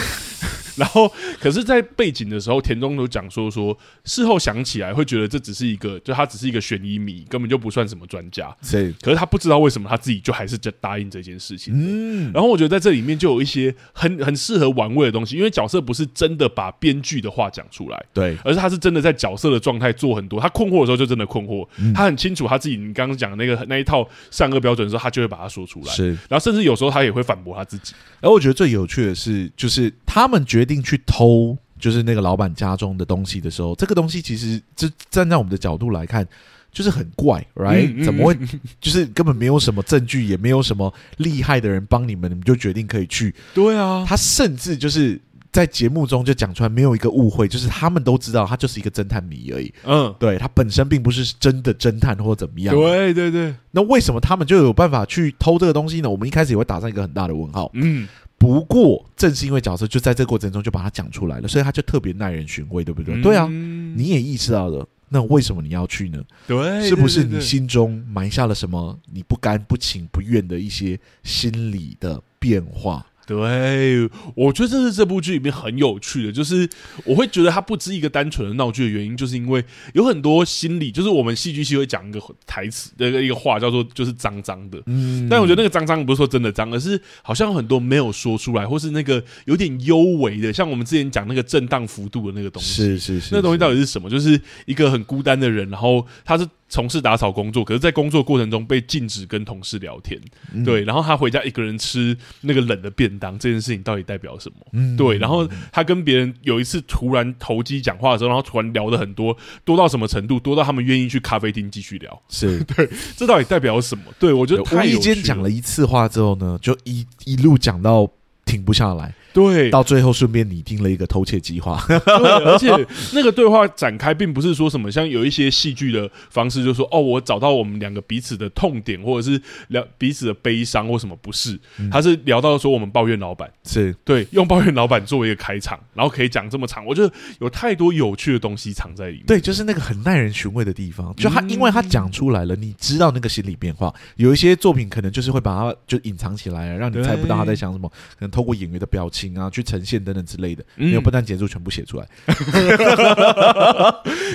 然后，可是，在背景的时候，田中都讲说说，事后想起来会觉得这只是一个，就他只是一个悬疑迷，根本就不算什么专家。是，可是他不知道为什么他自己就还是答应这件事情。嗯，然后我觉得在这里面就有一些很很适合玩味的东西，因为角色不是真的把编剧的话讲出来，对，而是他是真的在角色的状态做很多。他困惑的时候就真的困惑，嗯、他很清楚他自己。你刚刚讲的那个那一套。善恶标准的时候，他就会把它说出来。是，然后甚至有时候他也会反驳他自己。而我觉得最有趣的是，就是他们决定去偷，就是那个老板家中的东西的时候，这个东西其实就站在我们的角度来看，就是很怪，right？嗯嗯，怎么会？就是根本没有什么证据，也没有什么厉害的人帮你们，你们就决定可以去？对啊，他甚至就是。在节目中就讲出来，没有一个误会，就是他们都知道他就是一个侦探迷而已。嗯，对，他本身并不是真的侦探或怎么样。对对对。那为什么他们就有办法去偷这个东西呢？我们一开始也会打上一个很大的问号。嗯，不过正是因为角色就在这个过程中就把它讲出来了，所以他就特别耐人寻味，对不对？嗯、对啊，你也意识到了，那为什么你要去呢？对，是不是你心中埋下了什么你不甘不情不愿的一些心理的变化？对，我觉得这是这部剧里面很有趣的，就是我会觉得它不是一个单纯的闹剧的原因，就是因为有很多心理，就是我们戏剧系会讲一个台词的一个话叫做就是脏脏的，嗯，但我觉得那个脏脏不是说真的脏，而是好像很多没有说出来，或是那个有点幽微的，像我们之前讲那个震荡幅度的那个东西，是是是，那东西到底是什么？就是一个很孤单的人，然后他是。从事打扫工作，可是，在工作过程中被禁止跟同事聊天，嗯、对，然后他回家一个人吃那个冷的便当，这件事情到底代表什么？嗯、对，然后他跟别人有一次突然投机讲话的时候，然后突然聊的很多，多到什么程度？多到他们愿意去咖啡厅继续聊。是 对，这到底代表什么？对，我觉得无意间讲了一次话之后呢，就一一路讲到停不下来。对，到最后顺便拟定了一个偷窃计划。对，而且那个对话展开，并不是说什么像有一些戏剧的方式，就是说哦，我找到我们两个彼此的痛点，或者是聊彼此的悲伤或什么，不是，他是聊到说我们抱怨老板，是对，用抱怨老板作为一个开场，然后可以讲这么长，我觉得有太多有趣的东西藏在里面。对，就是那个很耐人寻味的地方，就他因为他讲出来了，你知道那个心理变化。有一些作品可能就是会把它就隐藏起来，让你猜不到他在想什么，可能透过演员的表情啊去呈现。等等之类的，没有笨蛋杰作全部写出来。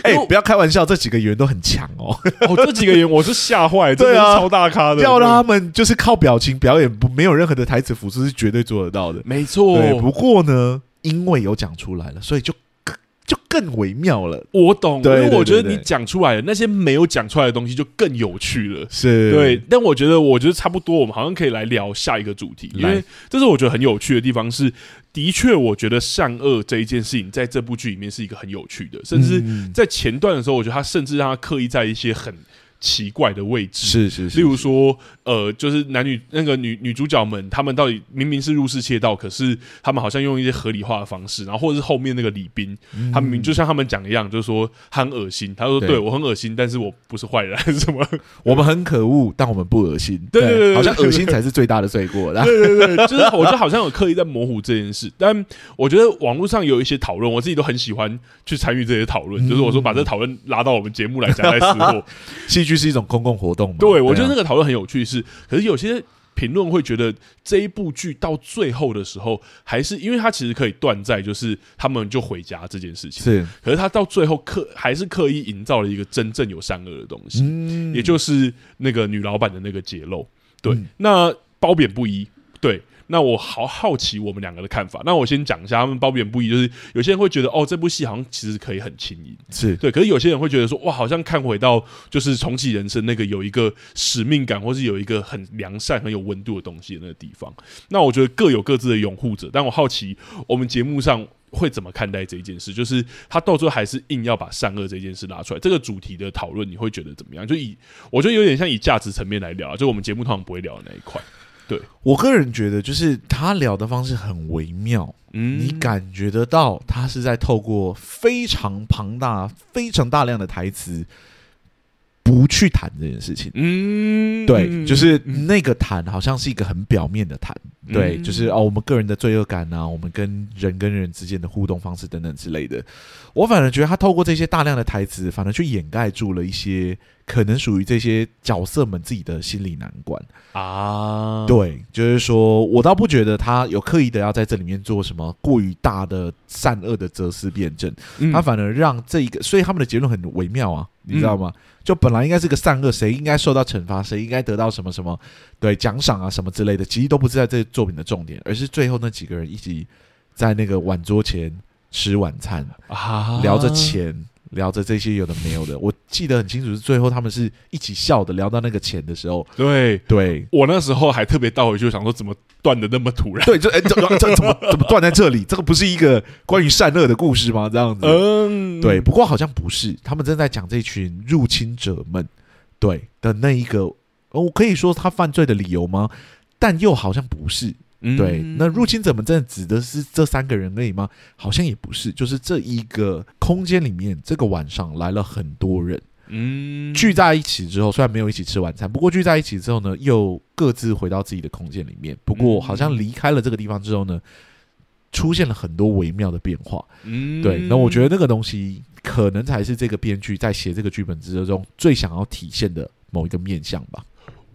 哎，不要开玩笑，这几个演员都很强哦。哦，这几个演员我是吓坏，对啊，超大咖的。要让他们就是靠表情表演，不没有任何的台词辅助是绝对做得到的。没错。对，不过呢，因为有讲出来了，所以就。就更微妙了，我懂，因为我觉得你讲出来的那些没有讲出来的东西就更有趣了，是。对。但我觉得，我觉得差不多，我们好像可以来聊下一个主题，因为这是我觉得很有趣的地方。是的确，我觉得善恶这一件事情在这部剧里面是一个很有趣的，甚至在前段的时候，我觉得他甚至让他刻意在一些很奇怪的位置，是是是，例如说，呃，就是男女那个女女主角们，他们到底明明是入室窃盗，可是他们好像用一些合理化的方式，然后或者是后面那个李斌，嗯、他们明就像他们讲一样，就是说他很恶心，他说对，对我很恶心，但是我不是坏人，什么？我们很可恶，但我们不恶心。对对对，对，好像恶心才是最大的罪过。对对对，就是我觉得好像有刻意在模糊这件事，但我觉得网络上有一些讨论，我自己都很喜欢去参与这些讨论。嗯、就是我说把这讨论拉到我们节目来讲，在私货戏剧是一种公共活动嘛？对，我觉得那个讨论很有趣。是，可是有些评论会觉得这一部剧到最后的时候，还是因为他其实可以断在就是他们就回家这件事情。是，可是他到最后刻还是刻意营造了一个真正有善恶的东西，嗯、也就是那个女老板的那个揭露。对，嗯、那褒贬不一。对。那我好好奇我们两个的看法。那我先讲一下，他们褒贬不一，就是有些人会觉得哦，这部戏好像其实可以很轻盈，是对。可是有些人会觉得说，哇，好像看回到就是重启人生那个有一个使命感，或是有一个很良善、很有温度的东西的那个地方。那我觉得各有各自的拥护者。但我好奇我们节目上会怎么看待这一件事，就是他到最后还是硬要把善恶这件事拉出来。这个主题的讨论，你会觉得怎么样？就以我觉得有点像以价值层面来聊，就我们节目通常不会聊的那一块。对，我个人觉得，就是他聊的方式很微妙，嗯，你感觉得到他是在透过非常庞大、非常大量的台词，不去谈这件事情，嗯，对，就是那个谈好像是一个很表面的谈，对，就是哦，我们个人的罪恶感啊，我们跟人跟人之间的互动方式等等之类的，我反而觉得他透过这些大量的台词，反而去掩盖住了一些。可能属于这些角色们自己的心理难关。啊，对，就是说我倒不觉得他有刻意的要在这里面做什么过于大的善恶的哲思辩证，嗯、他反而让这一个，所以他们的结论很微妙啊，你知道吗？嗯、就本来应该是个善恶，谁应该受到惩罚，谁应该得到什么什么对奖赏啊什么之类的，其实都不是在这作品的重点，而是最后那几个人一起在那个晚桌前吃晚餐啊，聊着钱。聊着这些有的没有的，我记得很清楚，是最后他们是一起笑的，聊到那个钱的时候。对对，我那时候还特别倒回去想说，怎么断的那么突然？对，就哎，这这怎么怎么断在这里？这个不是一个关于善恶的故事吗？这样子，嗯，对。不过好像不是，他们正在讲这群入侵者们对的那一个，我可以说他犯罪的理由吗？但又好像不是。对，那入侵者们真的指的是这三个人而已吗？好像也不是，就是这一个空间里面，这个晚上来了很多人，嗯，聚在一起之后，虽然没有一起吃晚餐，不过聚在一起之后呢，又各自回到自己的空间里面。不过好像离开了这个地方之后呢，出现了很多微妙的变化，嗯，对。那我觉得那个东西可能才是这个编剧在写这个剧本之中最想要体现的某一个面向吧。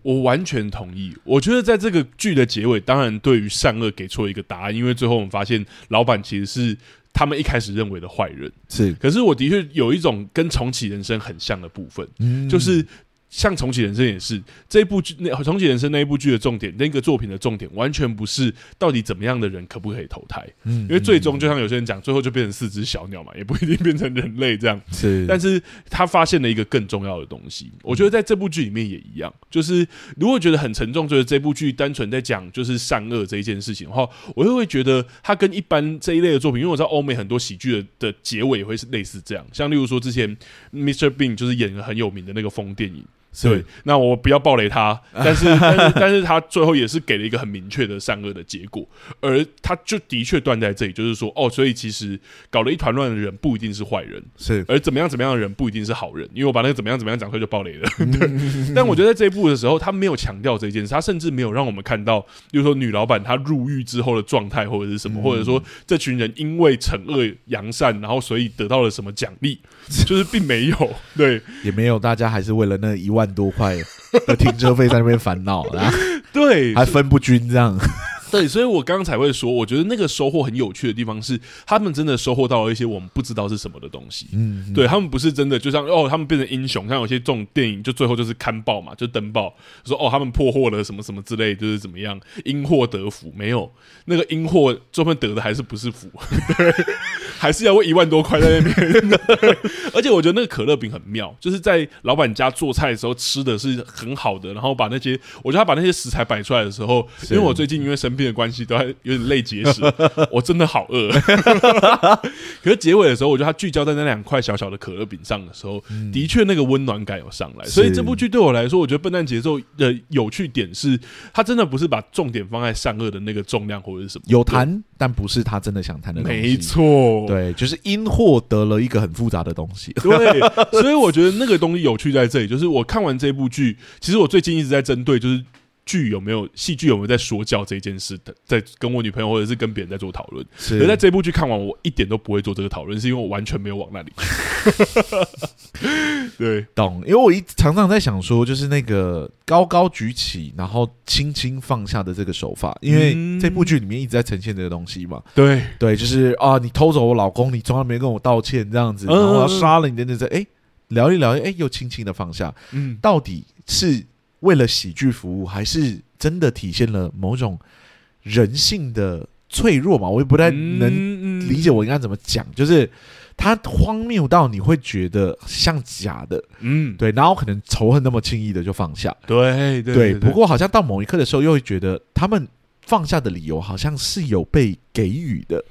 我完全同意。我觉得在这个剧的结尾，当然对于善恶给出了一个答案，因为最后我们发现老板其实是他们一开始认为的坏人。是，可是我的确有一种跟重启人生很像的部分，嗯，就是。像重启人生也是这部剧，那重启人生那一部剧的重点，那个作品的重点，完全不是到底怎么样的人可不可以投胎，嗯，因为最终就像有些人讲，最后就变成四只小鸟嘛，也不一定变成人类这样。是，但是他发现了一个更重要的东西，我觉得在这部剧里面也一样，就是如果觉得很沉重，觉得这部剧单纯在讲就是善恶这一件事情的话，我又会觉得它跟一般这一类的作品，因为我知道欧美很多喜剧的的结尾会是类似这样，像例如说之前 Mr. Bean 就是演了很有名的那个疯电影。对，那我不要暴雷他，但是但是但是他最后也是给了一个很明确的善恶的结果，而他就的确断在这里，就是说哦，所以其实搞了一团乱的人不一定是坏人，是，而怎么样怎么样的人不一定是好人，因为我把那个怎么样怎么样讲出来就暴雷了。对，但我觉得在这一部的时候，他没有强调这件事，他甚至没有让我们看到，比如说女老板她入狱之后的状态或者是什么，或者说这群人因为惩恶扬善，然后所以得到了什么奖励，就是并没有，对，也没有，大家还是为了那一万。多块的停车费在那边烦恼，啊，对，还分不均这样。对，所以我刚刚才会说，我觉得那个收获很有趣的地方是，他们真的收获到了一些我们不知道是什么的东西。嗯，嗯，对他们不是真的，就像哦，他们变成英雄，像有些这种电影，就最后就是刊报嘛，就登报说哦，他们破获了什么什么之类，就是怎么样，因祸得福，没有那个因祸，最后得的还是不是福，对，还是要为一万多块在那边。而且我觉得那个可乐饼很妙，就是在老板家做菜的时候吃的是很好的，然后把那些，我觉得他把那些食材摆出来的时候，因为我最近因为生。病的关系，都还有点累结石，我真的好饿。可是结尾的时候，我觉得他聚焦在那两块小小的可乐饼上的时候，嗯、的确那个温暖感有上来。所以这部剧对我来说，我觉得《笨蛋节奏》的有趣点是，他真的不是把重点放在善恶的那个重量或者是什么，有谈，但不是他真的想谈的东西。没错，对，就是因获得了一个很复杂的东西。对，所以我觉得那个东西有趣在这里，就是我看完这部剧，其实我最近一直在针对就是。剧有没有戏剧有没有在说教这件事的，在跟我女朋友或者是跟别人在做讨论。而在这部剧看完，我一点都不会做这个讨论，是因为我完全没有往那里去。对，懂。因为我一常常在想说，就是那个高高举起，然后轻轻放下的这个手法，因为这部剧里面一直在呈现这个东西嘛。对对，就是啊，你偷走我老公，你从来没跟我道歉，这样子，然后我要杀了你的那这，哎，聊一聊，哎，又轻轻的放下。嗯，到底是？为了喜剧服务，还是真的体现了某种人性的脆弱嘛？我也不太能理解我应该怎么讲，就是他荒谬到你会觉得像假的，嗯，对，然后可能仇恨那么轻易的就放下，对对对。不过好像到某一刻的时候，又会觉得他们放下的理由好像是有被给予的。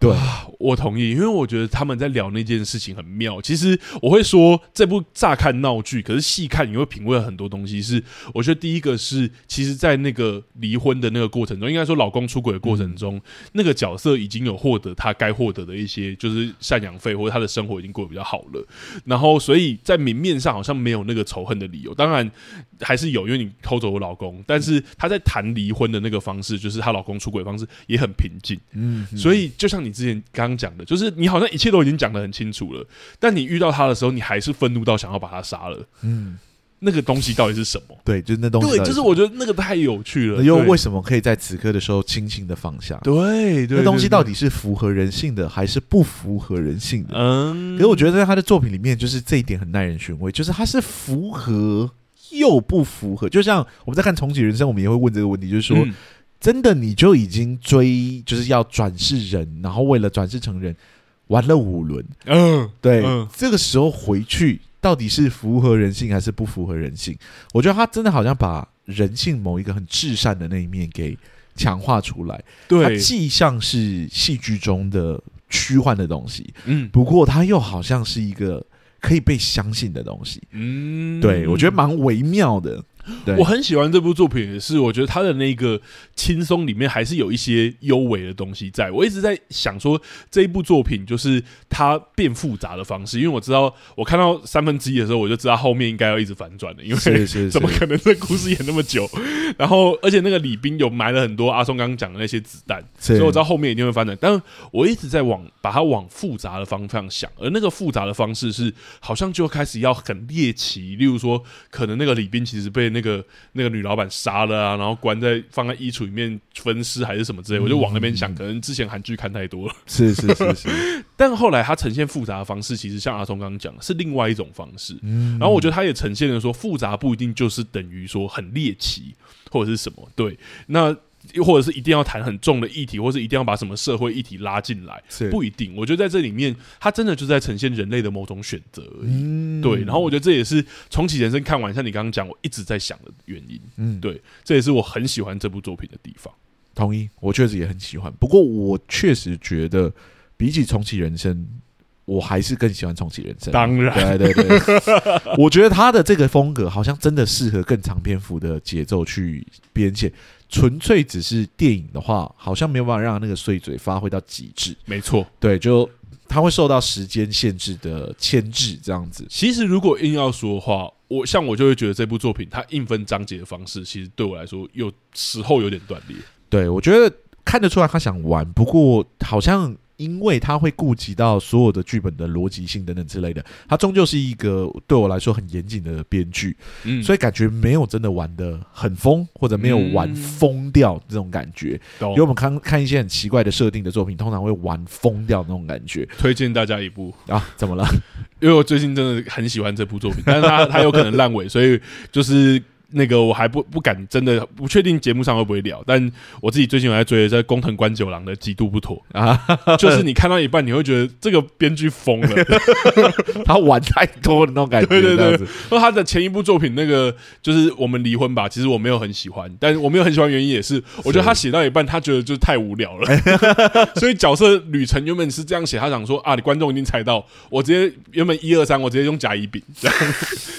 对，我同意，因为我觉得他们在聊那件事情很妙。其实我会说，这部乍看闹剧，可是细看你会品味很多东西。是我觉得第一个是，其实，在那个离婚的那个过程中，应该说老公出轨的过程中，嗯、那个角色已经有获得他该获得的一些，就是赡养费或者他的生活已经过得比较好了。然后，所以在明面上好像没有那个仇恨的理由。当然还是有，因为你偷走我老公。但是她在谈离婚的那个方式，就是她老公出轨的方式也很平静。嗯，所以就像你。你之前刚刚讲的，就是你好像一切都已经讲得很清楚了，但你遇到他的时候，你还是愤怒到想要把他杀了。嗯，那个东西到底是什么？对，就是那东西。对，就是我觉得那个太有趣了。又为什么可以在此刻的时候轻轻的放下？对，对，那东西到底是符合人性的，还是不符合人性的？嗯，可是我觉得在他的作品里面，就是这一点很耐人寻味，就是他是符合又不符合。就像我们在看《重启人生》，我们也会问这个问题，就是说。嗯真的，你就已经追，就是要转世人，然后为了转世成人，玩了五轮。嗯，对，嗯、这个时候回去到底是符合人性还是不符合人性？我觉得他真的好像把人性某一个很至善的那一面给强化出来。对，它既像是戏剧中的虚幻的东西，嗯，不过它又好像是一个可以被相信的东西。嗯，对，我觉得蛮微妙的。对我很喜欢这部作品，也是我觉得他的那个轻松里面还是有一些幽微的东西在。我一直在想说，这一部作品就是它变复杂的方式，因为我知道我看到三分之一的时候，我就知道后面应该要一直反转的，因为 怎么可能这故事演那么久？然后而且那个李斌有埋了很多阿松刚刚讲的那些子弹，所以我知道后面一定会反转。但是我一直在往把它往复杂的方向想，而那个复杂的方式是好像就开始要很猎奇，例如说可能那个李斌其实被那个。那个那个女老板杀了啊，然后关在放在衣橱里面分尸还是什么之类，我就往那边想，可能之前韩剧看太多了。是是是是，但后来他呈现复杂的方式，其实像阿聪刚刚讲的，是另外一种方式。然后我觉得他也呈现了说，复杂不一定就是等于说很猎奇或者是什么。对，那。又或者是一定要谈很重的议题，或是一定要把什么社会议题拉进来，不一定。我觉得在这里面，它真的就在呈现人类的某种选择而已。嗯、对，然后我觉得这也是重启人生看完，像你刚刚讲，我一直在想的原因。嗯，对，这也是我很喜欢这部作品的地方。同意，我确实也很喜欢。不过我确实觉得，比起重启人生，我还是更喜欢重启人生。当然，对对对，我觉得他的这个风格好像真的适合更长篇幅的节奏去编写。纯粹只是电影的话，好像没有办法让那个碎嘴发挥到极致。没错，对，就他会受到时间限制的牵制，这样子。其实如果硬要说的话，我像我就会觉得这部作品它硬分章节的方式，其实对我来说有时候有点断裂。对，我觉得看得出来他想玩，不过好像。因为他会顾及到所有的剧本的逻辑性等等之类的，它终究是一个对我来说很严谨的编剧，嗯，所以感觉没有真的玩的很疯，或者没有玩疯掉这种感觉。因为我们看看一些很奇怪的设定的作品，通常会玩疯掉那种感觉。推荐大家一部啊，怎么了？因为我最近真的很喜欢这部作品，但是他他有可能烂尾，所以就是。那个我还不不敢真的不确定节目上会不会聊，但我自己最近有在追的在工藤官九郎的《极度不妥》啊，就是你看到一半你会觉得这个编剧疯了，他玩太多的那种感觉。对 对对，说他的前一部作品那个就是我们离婚吧，其实我没有很喜欢，但是我没有很喜欢原因也是，我觉得他写到一半他觉得就是太无聊了，所以角色旅程原本是这样写，他想说啊，你观众已经猜到，我直接原本一二三，我直接用甲乙丙这样，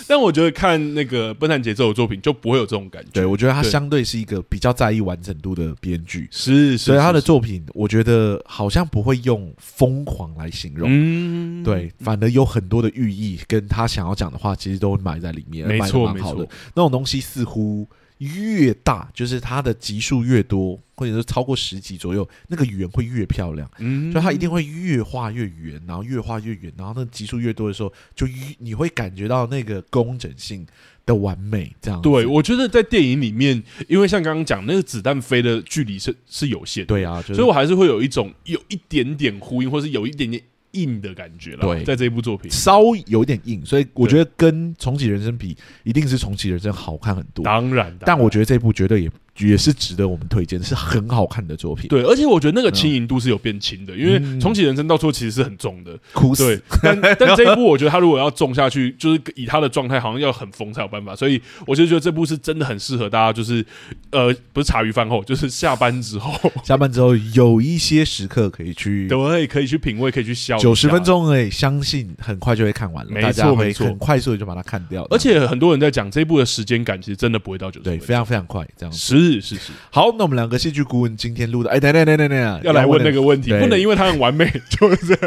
但我觉得看那个笨蛋节奏的作品。就不会有这种感觉。对，我觉得他相对是一个比较在意完整度的编剧，是，所以他的作品，我觉得好像不会用疯狂来形容。嗯，对，反而有很多的寓意，跟他想要讲的话，其实都埋在里面，没错，蛮好的。那种东西似乎越大，就是它的级数越多，或者是超过十级左右，那个圆会越漂亮。嗯，就它一定会越画越圆，然后越画越圆，然后那级数越多的时候，就越你会感觉到那个工整性。的完美这样，对，我觉得在电影里面，因为像刚刚讲那个子弹飞的距离是是有限的，对啊，所以我还是会有一种有一点点呼应，或是有一点点硬的感觉了。对，在这一部作品稍有点硬，所以我觉得跟重启人生比，一定是重启人生好看很多。当然，但我觉得这部绝对也。也是值得我们推荐，是很好看的作品。对，而且我觉得那个轻盈度是有变轻的，因为重启人生到最后其实是很重的，哭死。对，但 但这一部我觉得他如果要重下去，就是以他的状态，好像要很疯才有办法。所以我就觉得这部是真的很适合大家，就是呃，不是茶余饭后，就是下班之后，下班之后有一些时刻可以去，对，可以去品味，可以去笑。九十分钟哎，相信很快就会看完了，没错没错，很快速的就把它看掉。而且很多人在讲这一部的时间感，其实真的不会到九十分钟，对，非常非常快，这样是是是，好。那我们两个戏剧顾问今天录的，哎，等等等等等，要来问那个问题，不能因为他很完美，就是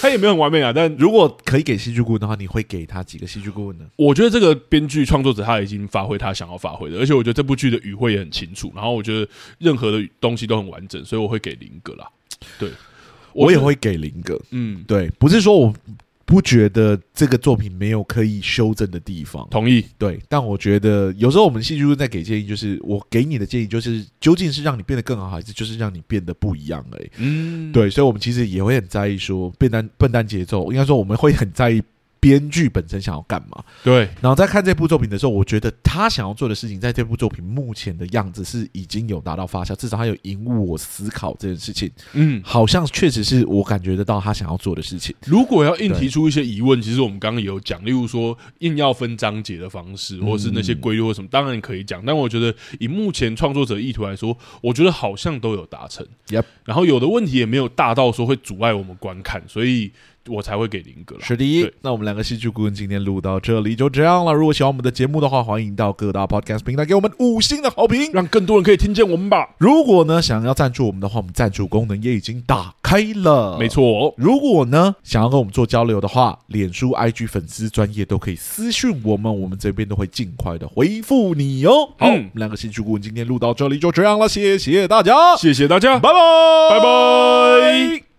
他也没有很完美啊。但 如果可以给戏剧顾问的话，你会给他几个戏剧顾问呢？我觉得这个编剧创作者他已经发挥他想要发挥的，而且我觉得这部剧的语汇也很清楚。然后我觉得任何的东西都很完整，所以我会给零个啦。对，我也会给零个。嗯，对，不是说我。不觉得这个作品没有可以修正的地方？同意，对。但我觉得有时候我们戏剧在给建议，就是我给你的建议，就是究竟是让你变得更好，还是就是让你变得不一样而已。嗯，对。所以，我们其实也会很在意说，笨蛋笨蛋节奏，应该说我们会很在意。编剧本身想要干嘛？对，然后在看这部作品的时候，我觉得他想要做的事情，在这部作品目前的样子是已经有达到发酵，至少他有引误我思考这件事情。嗯，好像确实是我感觉得到他想要做的事情。如果要硬提出一些疑问，其实我们刚刚也有讲，例如说硬要分章节的方式，或是那些规律或什么，当然可以讲。但我觉得以目前创作者意图来说，我觉得好像都有达成。然后有的问题也没有大到说会阻碍我们观看，所以。我才会给零个了。是的，那我们两个戏剧顾问今天录到这里就这样了。如果喜欢我们的节目的话，欢迎到各大 Podcast 平台给我们五星的好评，让更多人可以听见我们吧。如果呢想要赞助我们的话，我们赞助功能也已经打开了。没错，如果呢想要跟我们做交流的话，脸书、IG 粉丝专业都可以私讯我们，我们这边都会尽快的回复你哦。好，嗯、我们两个戏剧顾问今天录到这里就这样了，谢谢大家，谢谢大家，拜拜，拜拜。